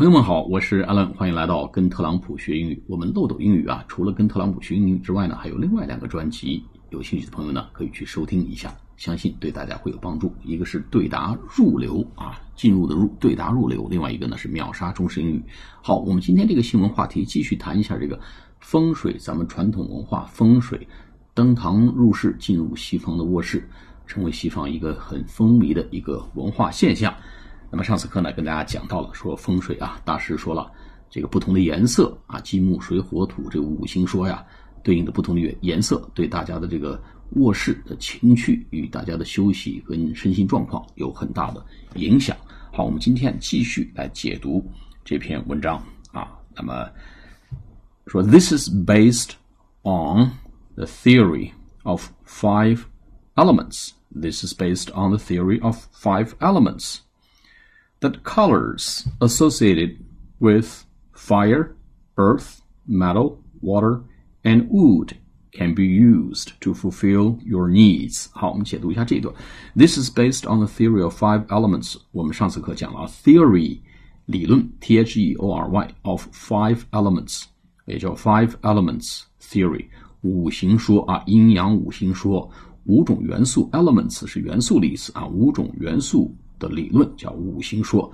朋友们好，我是 Alan，欢迎来到跟特朗普学英语。我们漏斗英语啊，除了跟特朗普学英语之外呢，还有另外两个专辑，有兴趣的朋友呢可以去收听一下，相信对大家会有帮助。一个是对答入流啊，进入的入，对答入流；另外一个呢是秒杀中式英语。好，我们今天这个新闻话题继续谈一下这个风水，咱们传统文化风水，登堂入室，进入西方的卧室，成为西方一个很风靡的一个文化现象。那么上次课呢，跟大家讲到了说风水啊，大师说了，这个不同的颜色啊，金木水火土这五行说呀，对应的不同的颜色，对大家的这个卧室的情趣与大家的休息跟身心状况有很大的影响。好，我们今天继续来解读这篇文章啊。那么说，This is based on the theory of five elements. This is based on the theory of five elements. that colors associated with fire, earth, metal, water, and wood can be used to fulfill your needs. 好，我们解读一下这一段。This is based on the theory of five elements. 我们上次课讲了 theory 理论，T H E O R Y of five elements，也叫 five elements theory 五行说啊，阴阳五行说，五种元素 elements 是元素的意思啊，五种元素 的理论叫五行说，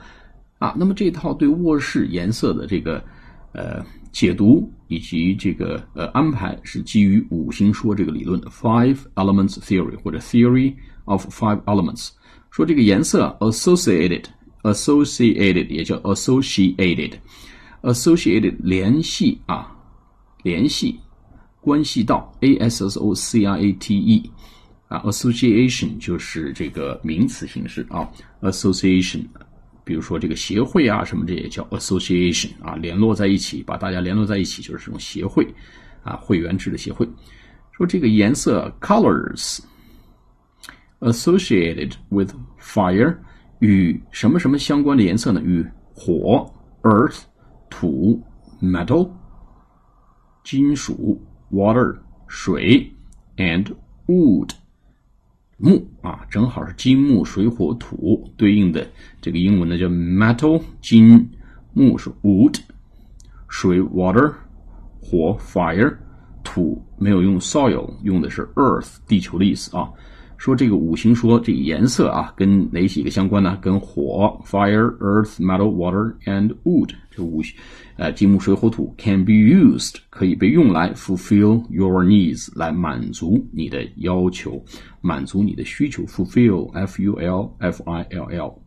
啊，那么这套对卧室颜色的这个呃解读以及这个呃安排是基于五行说这个理论的 Five Elements Theory 或者 Theory of Five Elements，说这个颜色 associated associated 也叫 associated associated 联系啊联系关系到 a s s o c i a t e。啊，association 就是这个名词形式啊，association，比如说这个协会啊什么，这也叫 association 啊，联络在一起，把大家联络在一起就是这种协会啊，会员制的协会。说这个颜色 colors associated with fire 与什么什么相关的颜色呢？与火 earth 土 metal 金属 water 水 and wood。木啊，正好是金木水火土对应的这个英文呢叫 metal 金，木是 wood，水 water，火 fire，土没有用 soil，用的是 earth 地球的意思啊。说这个五行说这个颜色啊，跟哪几个相关呢？跟火 fire earth metal water and wood 这五呃金木水火土 can be used 可以被用来 fulfill your needs 来满足你的要求，满足你的需求 fulfill f u l f i l l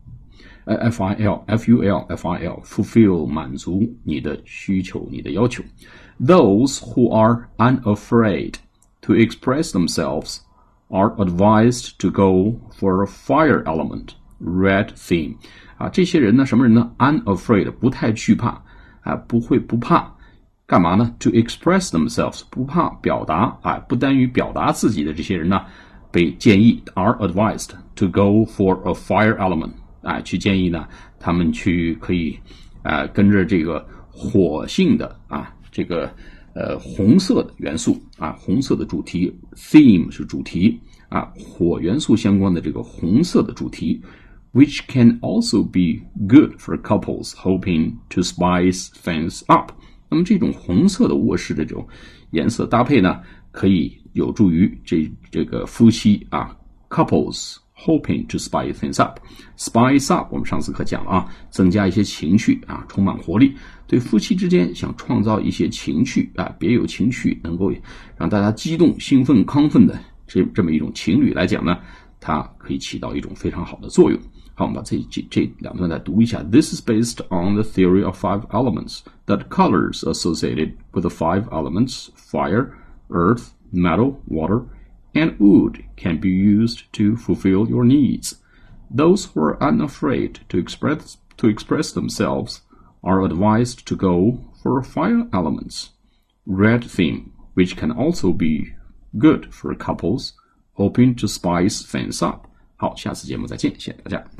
呃 f i l f u l f i l fulfill 满足你的需求你的要求。Those who are unafraid to express themselves are advised to go for a fire element red theme 啊，这些人呢，什么人呢？unafraid 不太惧怕啊，不会不怕，干嘛呢？To express themselves 不怕表达啊，不耽于表达自己的这些人呢，被建议 are advised to go for a fire element 啊，去建议呢，他们去可以啊，跟着这个火性的啊，这个。呃，红色的元素啊，红色的主题 theme 是主题啊，火元素相关的这个红色的主题，which can also be good for couples hoping to spice things up。那么这种红色的卧室的这种颜色搭配呢，可以有助于这这个夫妻啊 couples。Hoping to spice things up, spice up，我们上次课讲了啊，增加一些情趣啊，充满活力。对夫妻之间想创造一些情趣啊，别有情趣，能够让大家激动、兴奋、亢奋的这这么一种情侣来讲呢，它可以起到一种非常好的作用。好，我们把这这这两段再读一下。This is based on the theory of five elements that colors associated with the five elements: fire, earth, metal, water. and wood can be used to fulfill your needs. Those who are unafraid to express to express themselves are advised to go for fire elements. Red theme, which can also be good for couples hoping to spice things up. 好，下次节目再见，谢谢大家。